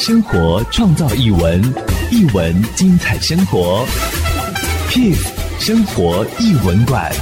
生活创造译文，译文精彩生活。P 生活艺文馆，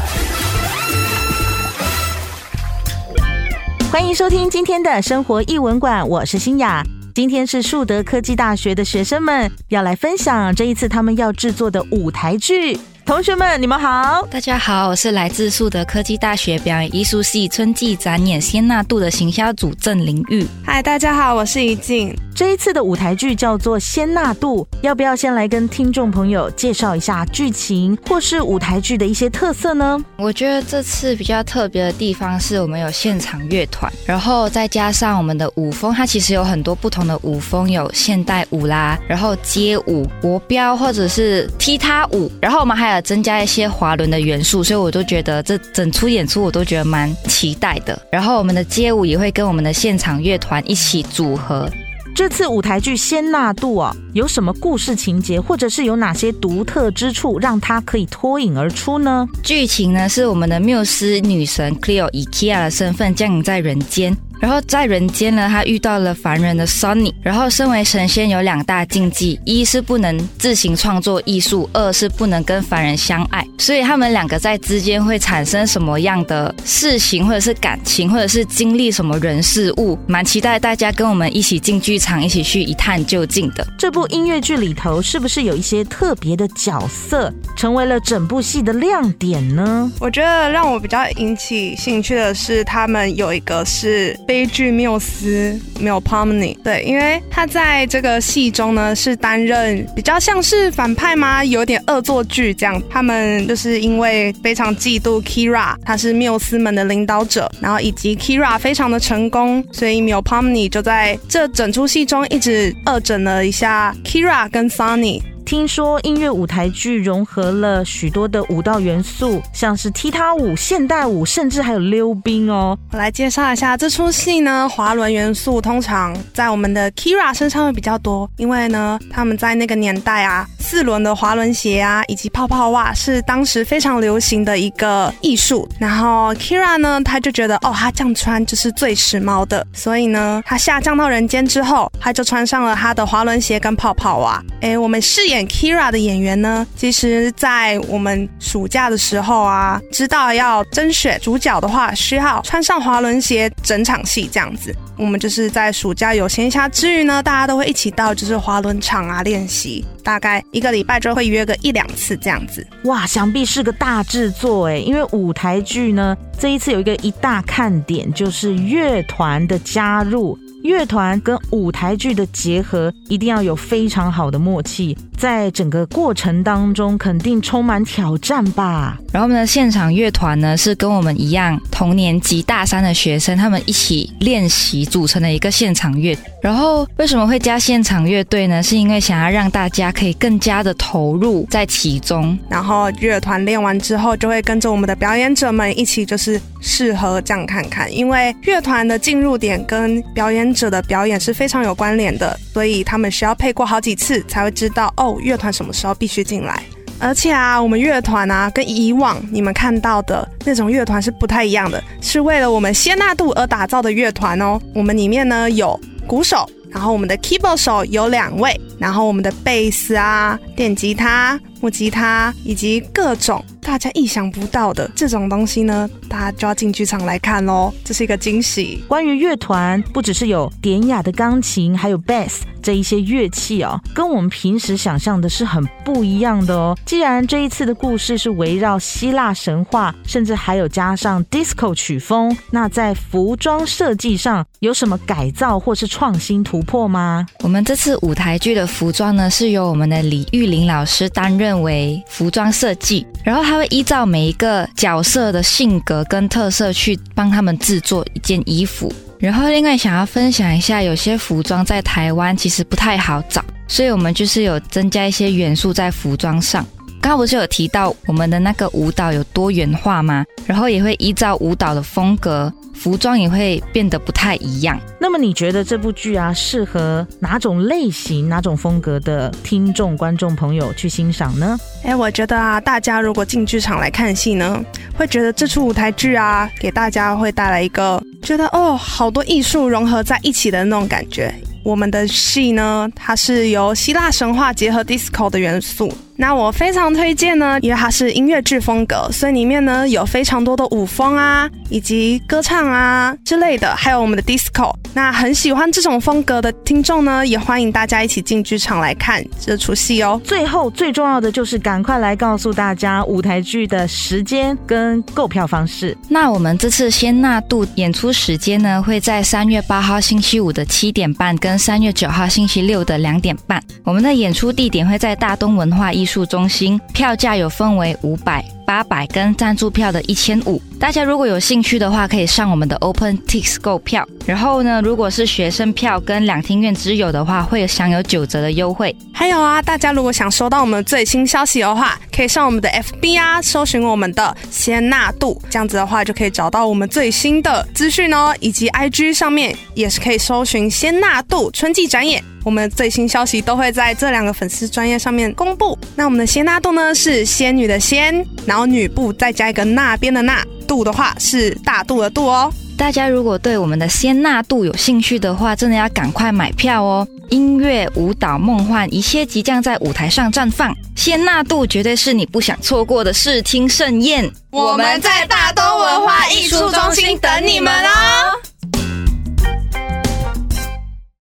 欢迎收听今天的生活艺文馆，我是欣雅。今天是树德科技大学的学生们要来分享这一次他们要制作的舞台剧。同学们，你们好！大家好，我是来自树德科技大学表演艺术系春季展演仙纳度的行销组郑玲玉。嗨，大家好，我是怡静。这一次的舞台剧叫做《仙纳度》，要不要先来跟听众朋友介绍一下剧情或是舞台剧的一些特色呢？我觉得这次比较特别的地方是我们有现场乐团，然后再加上我们的舞风，它其实有很多不同的舞风，有现代舞啦，然后街舞、国标或者是踢踏舞，然后我们还有。增加一些滑轮的元素，所以我都觉得这整出演出我都觉得蛮期待的。然后我们的街舞也会跟我们的现场乐团一起组合。这次舞台剧《仙纳度》哦，有什么故事情节，或者是有哪些独特之处，让它可以脱颖而出呢？剧情呢是我们的缪斯女神 Cleo 以 Kia 的身份降临在人间。然后在人间呢，他遇到了凡人的 Sunny。然后身为神仙有两大禁忌：一是不能自行创作艺术，二是不能跟凡人相爱。所以他们两个在之间会产生什么样的事情，或者是感情，或者是经历什么人事物？蛮期待大家跟我们一起进剧场，一起去一探究竟的。这部音乐剧里头是不是有一些特别的角色，成为了整部戏的亮点呢？我觉得让我比较引起兴趣的是，他们有一个是。悲剧缪斯，Melpomene，对，因为他在这个戏中呢是担任比较像是反派吗？有点恶作剧这样。他们就是因为非常嫉妒 Kira，他是缪斯们的领导者，然后以及 Kira 非常的成功，所以 Melpomene 就在这整出戏中一直恶整了一下 Kira 跟 Sunny。听说音乐舞台剧融合了许多的舞蹈元素，像是踢踏舞、现代舞，甚至还有溜冰哦。我来介绍一下这出戏呢，滑轮元素通常在我们的 Kira 身上会比较多，因为呢，他们在那个年代啊，四轮的滑轮鞋啊，以及泡泡袜是当时非常流行的一个艺术。然后 Kira 呢，他就觉得哦，他这样穿就是最时髦的，所以呢，他下降到人间之后，他就穿上了他的滑轮鞋跟泡泡袜。哎，我们饰演。Kira 的演员呢，其实，在我们暑假的时候啊，知道要甄选主角的话，需要穿上滑轮鞋整场戏这样子。我们就是在暑假有闲暇之余呢，大家都会一起到就是滑轮场啊练习，大概一个礼拜就会约个一两次这样子。哇，想必是个大制作哎，因为舞台剧呢，这一次有一个一大看点就是乐团的加入。乐团跟舞台剧的结合一定要有非常好的默契，在整个过程当中肯定充满挑战吧。然后我们的现场乐团呢，是跟我们一样同年级大三的学生，他们一起练习组成的一个现场乐。然后为什么会加现场乐队呢？是因为想要让大家可以更加的投入在其中。然后乐团练完之后，就会跟着我们的表演者们一起就是适合这样看看，因为乐团的进入点跟表演者的表演是非常有关联的，所以他们需要配过好几次才会知道哦，乐团什么时候必须进来。而且啊，我们乐团啊，跟以往你们看到的那种乐团是不太一样的，是为了我们仙纳度而打造的乐团哦。我们里面呢有鼓手，然后我们的 keyboard 手有两位，然后我们的贝斯啊、电吉他、木吉他以及各种。大家意想不到的这种东西呢，大家就要进剧场来看喽，这是一个惊喜。关于乐团，不只是有典雅的钢琴，还有 bass 这一些乐器哦，跟我们平时想象的是很不一样的哦。既然这一次的故事是围绕希腊神话，甚至还有加上 disco 曲风，那在服装设计上有什么改造或是创新突破吗？我们这次舞台剧的服装呢，是由我们的李玉玲老师担任为服装设计，然后还。会依照每一个角色的性格跟特色去帮他们制作一件衣服。然后，另外想要分享一下，有些服装在台湾其实不太好找，所以我们就是有增加一些元素在服装上。刚刚不是有提到我们的那个舞蹈有多元化吗？然后也会依照舞蹈的风格。服装也会变得不太一样。那么你觉得这部剧啊，适合哪种类型、哪种风格的听众、观众朋友去欣赏呢？哎，我觉得啊，大家如果进剧场来看戏呢，会觉得这出舞台剧啊，给大家会带来一个觉得哦，好多艺术融合在一起的那种感觉。我们的戏呢，它是由希腊神话结合 disco 的元素。那我非常推荐呢，因为它是音乐剧风格，所以里面呢有非常多的舞风啊，以及歌唱啊之类的，还有我们的 disco。那很喜欢这种风格的听众呢，也欢迎大家一起进剧场来看这出戏哦。最后最重要的就是赶快来告诉大家舞台剧的时间跟购票方式。那我们这次仙纳度演出时间呢，会在三月八号星期五的七点半，跟三月九号星期六的两点半。我们的演出地点会在大东文化艺术中心，票价有分为五百、八百跟赞助票的一千五。大家如果有兴趣的话，可以上我们的 OpenTix 购票。然后呢，如果是学生票跟两厅院之友的话，会享有九折的优惠。还有啊，大家如果想收到我们最新消息的话，可以上我们的 FB 啊，搜寻我们的仙纳度，这样子的话就可以找到我们最新的资讯哦。以及 IG 上面也是可以搜寻仙纳度春季展演。我们最新消息都会在这两个粉丝专页上面公布。那我们的仙纳度呢，是仙女的仙，然后女部再加一个那边的那，度的话是大度的度哦。大家如果对我们的仙纳度有兴趣的话，真的要赶快买票哦！音乐、舞蹈、梦幻，一切即将在舞台上绽放。仙纳度绝对是你不想错过的视听盛宴。我们在大东文化艺术中心等你们哦。